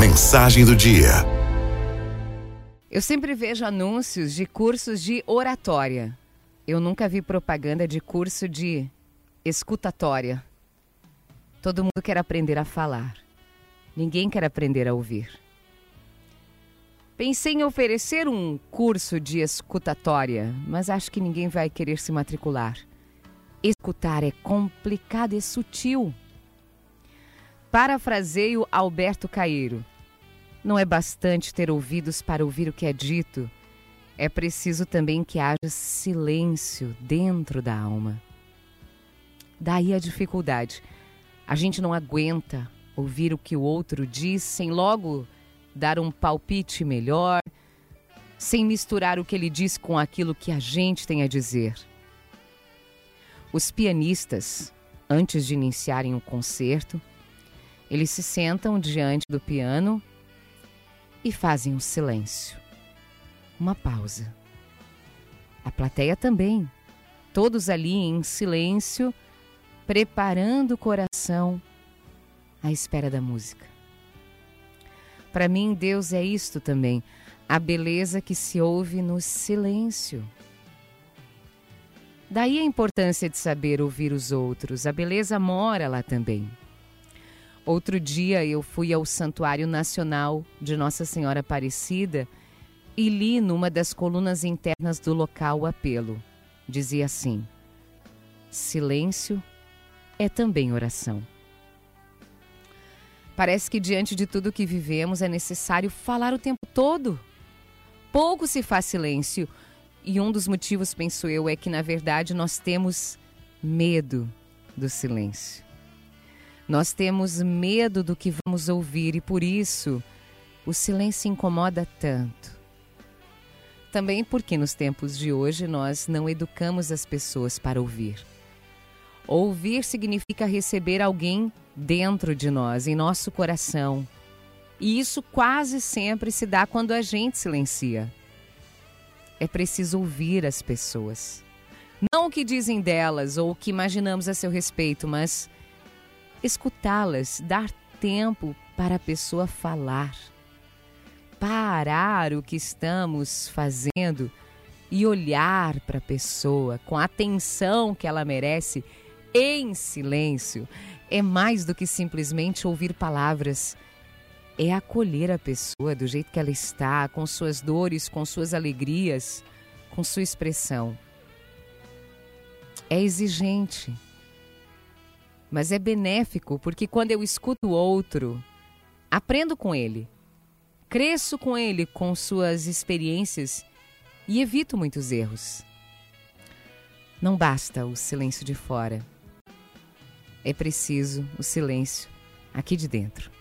Mensagem do dia. Eu sempre vejo anúncios de cursos de oratória. Eu nunca vi propaganda de curso de escutatória. Todo mundo quer aprender a falar. Ninguém quer aprender a ouvir. Pensei em oferecer um curso de escutatória, mas acho que ninguém vai querer se matricular. Escutar é complicado e sutil. Parafraseio Alberto Caeiro. Não é bastante ter ouvidos para ouvir o que é dito, é preciso também que haja silêncio dentro da alma. Daí a dificuldade. A gente não aguenta ouvir o que o outro diz sem logo dar um palpite melhor, sem misturar o que ele diz com aquilo que a gente tem a dizer. Os pianistas, antes de iniciarem um concerto, eles se sentam diante do piano e fazem um silêncio. Uma pausa. A plateia também. Todos ali em silêncio, preparando o coração à espera da música. Para mim, Deus é isto também, a beleza que se ouve no silêncio. Daí a importância de saber ouvir os outros, a beleza mora lá também. Outro dia eu fui ao Santuário Nacional de Nossa Senhora Aparecida e li numa das colunas internas do local o apelo. Dizia assim: Silêncio é também oração. Parece que diante de tudo que vivemos é necessário falar o tempo todo. Pouco se faz silêncio, e um dos motivos, penso eu, é que na verdade nós temos medo do silêncio. Nós temos medo do que vamos ouvir e por isso o silêncio incomoda tanto. Também porque nos tempos de hoje nós não educamos as pessoas para ouvir. Ouvir significa receber alguém dentro de nós, em nosso coração. E isso quase sempre se dá quando a gente silencia. É preciso ouvir as pessoas. Não o que dizem delas ou o que imaginamos a seu respeito, mas escutá-las, dar tempo para a pessoa falar, parar o que estamos fazendo e olhar para a pessoa com a atenção que ela merece em silêncio. É mais do que simplesmente ouvir palavras. É acolher a pessoa do jeito que ela está, com suas dores, com suas alegrias, com sua expressão. É exigente mas é benéfico porque quando eu escuto o outro, aprendo com ele, cresço com ele, com suas experiências e evito muitos erros. Não basta o silêncio de fora, é preciso o silêncio aqui de dentro.